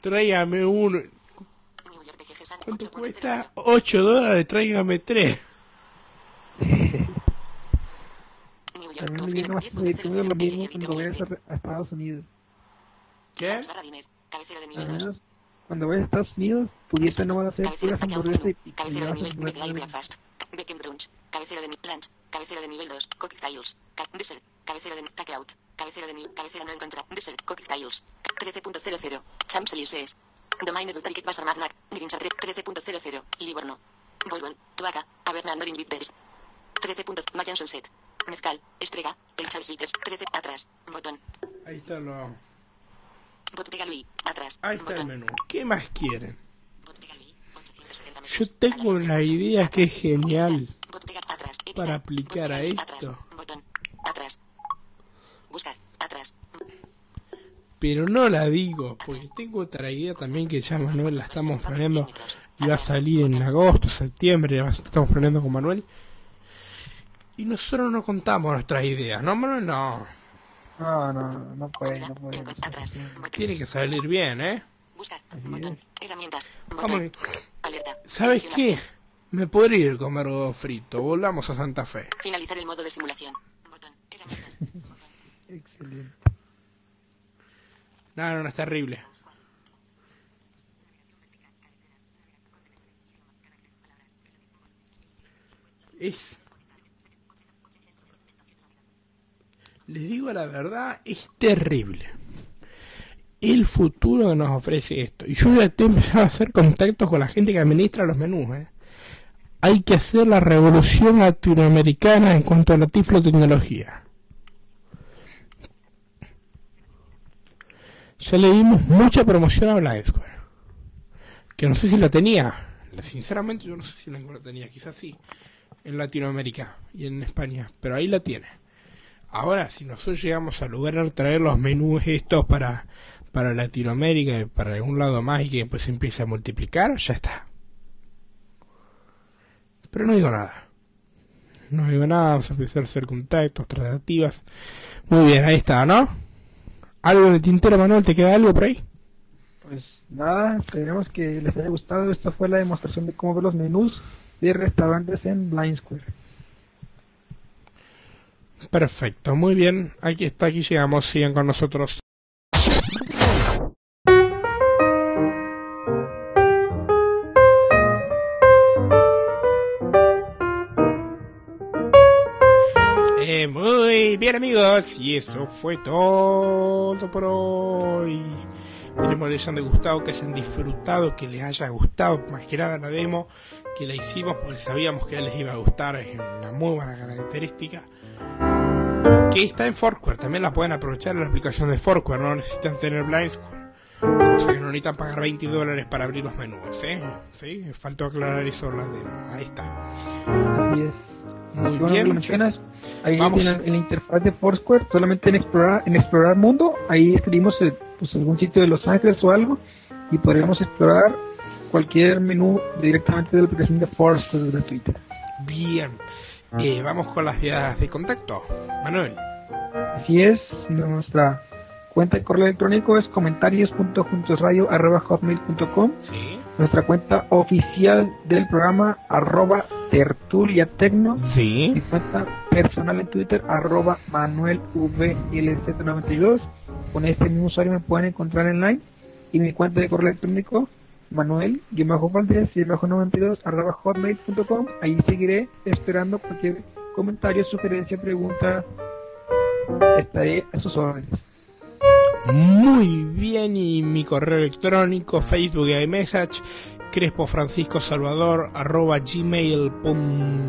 Speaker 2: Tráigame uno.
Speaker 3: New York PGG Sandwich.
Speaker 2: ¿Cuánto
Speaker 3: 8.00.
Speaker 2: cuesta? 8 dólares, tráigame 3. <laughs>
Speaker 3: New
Speaker 1: A
Speaker 3: York.
Speaker 1: mí
Speaker 3: Two
Speaker 1: me más lo
Speaker 3: 10.00.
Speaker 1: mismo cuando vayas a, a Estados Unidos.
Speaker 2: ¿Qué?
Speaker 3: Lunch barra dinner. Cabecera de
Speaker 1: Al
Speaker 3: nivel 2.
Speaker 1: menos cuando vayas a Estados Unidos, pudiese no van a puras hamburguesas y
Speaker 3: Cabecera de
Speaker 1: pizzas
Speaker 3: nivel
Speaker 1: hamburguesas
Speaker 3: Midnight
Speaker 1: de-
Speaker 3: Breakfast. Bacon Brunch. Cabecera de ni- Lunch. Cabecera de nivel 2. Cocktails. Ca dessert. Cabecera de. Cabecera de. Cabecera no encontrar. Dessert. Cocktails. 13.00. Champs-Élysées. Domaine du Tariq Basar Magnac. Grincha 13.00. Livorno. Volvon. Tuaca. Avernan Norin Bitbes. 13. Mayan Sunset. Mezcal. Estrega. Pechal Sweeters. 13. Atrás. Botón.
Speaker 2: Ahí está lo...
Speaker 3: Bottega Louis. Atrás.
Speaker 2: Ahí está el menú. ¿Qué más quieren?
Speaker 3: Bottega Louis. 870
Speaker 2: Yo tengo
Speaker 3: A
Speaker 2: una idea que es genial. Para aplicar a esto.
Speaker 3: Atrás. Botón. Atrás. Buscar. Atrás.
Speaker 2: Pero no la digo, porque tengo otra idea también que ya Manuel la estamos planeando y va a salir en agosto, septiembre, la estamos planeando con Manuel. Y nosotros no contamos nuestras ideas, ¿no, Manuel? No.
Speaker 1: No, no, no puede, no puede.
Speaker 2: Tiene que salir bien, ¿eh?
Speaker 3: Buscar. Botón. Herramientas.
Speaker 2: Vamos,
Speaker 3: Botón. Alerta.
Speaker 2: ¿Sabes qué? Me podría ir a comer huevo frito. Volvamos a Santa Fe.
Speaker 3: Finalizar el modo de simulación. Botón. Herramientas. Botón. <laughs>
Speaker 1: Excelente.
Speaker 2: No, no, no, es terrible. Es... Les digo la verdad, es terrible. El futuro que nos ofrece esto. Y yo ya estoy empezando a hacer contactos con la gente que administra los menús. ¿eh? Hay que hacer la revolución latinoamericana en cuanto a la tiflotecnología. Ya le dimos mucha promoción a Blind Square. Que no sé si la tenía. Sinceramente yo no sé si la tenía. Quizás sí. En Latinoamérica y en España. Pero ahí la tiene. Ahora, si nosotros llegamos a lograr traer los menús estos para, para Latinoamérica y para algún lado más y que se empiece a multiplicar, ya está. Pero no digo nada. No digo nada, vamos a empezar a hacer contactos, tratativas. Muy bien, ahí está, ¿no? ¿Algo en el tintero, Manuel? ¿Te queda algo por ahí?
Speaker 1: Pues nada, esperemos que les haya gustado. Esta fue la demostración de cómo ver los menús de restaurantes en Blind Square.
Speaker 2: Perfecto, muy bien. Aquí está, aquí llegamos. Sigan con nosotros. Muy bien amigos. Y eso fue todo por hoy. Esperemos les haya gustado, que hayan disfrutado, que les haya gustado más que nada la demo, que la hicimos porque sabíamos que les iba a gustar, es una muy buena característica. Que está en Foursquare, también la pueden aprovechar en la aplicación de Foursquare, no necesitan tener Blind Square. Cosa que no necesitan pagar 20 dólares para abrir los menús, ¿eh? ¿Sí? Faltó aclarar eso la demo. Ahí está. Muy
Speaker 1: Bueno,
Speaker 2: bien.
Speaker 1: lo mencionas, ahí
Speaker 2: Vamos.
Speaker 1: en la, en la interfaz de Foursquare, solamente en explorar, en explorar mundo, ahí escribimos eh, pues, algún sitio de Los Ángeles o algo y podremos explorar cualquier menú directamente de la aplicación de Foursquare gratuita.
Speaker 2: Bien. Eh, vamos con las vías de contacto. Manuel.
Speaker 1: Así es, nuestra cuenta de correo electrónico es comentarios.juntosradio.com
Speaker 2: Sí.
Speaker 1: nuestra cuenta oficial del programa arroba tertuliatecno mi
Speaker 2: Sí.
Speaker 1: cuenta personal en Twitter arroba manuelvlz92 con este mismo usuario me pueden encontrar en line. Y mi cuenta de correo electrónico manuel valdez 92 arroba hotmail.com ahí seguiré esperando cualquier comentario, sugerencia, pregunta. Estaré a sus órdenes
Speaker 2: Muy bien. Y mi correo electrónico, Facebook y iMessage, Crespo Francisco Salvador arroba gmail.com.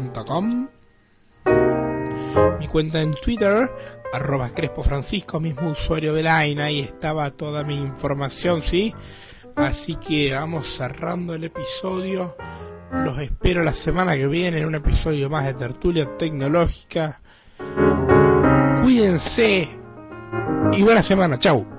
Speaker 2: Mi cuenta en Twitter, arroba Crespo Francisco, mismo usuario de Line. Ahí estaba toda mi información, ¿sí? Así que vamos cerrando el episodio. Los espero la semana que viene en un episodio más de Tertulia Tecnológica. Cuídense y buena semana. Chau.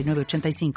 Speaker 4: 906985.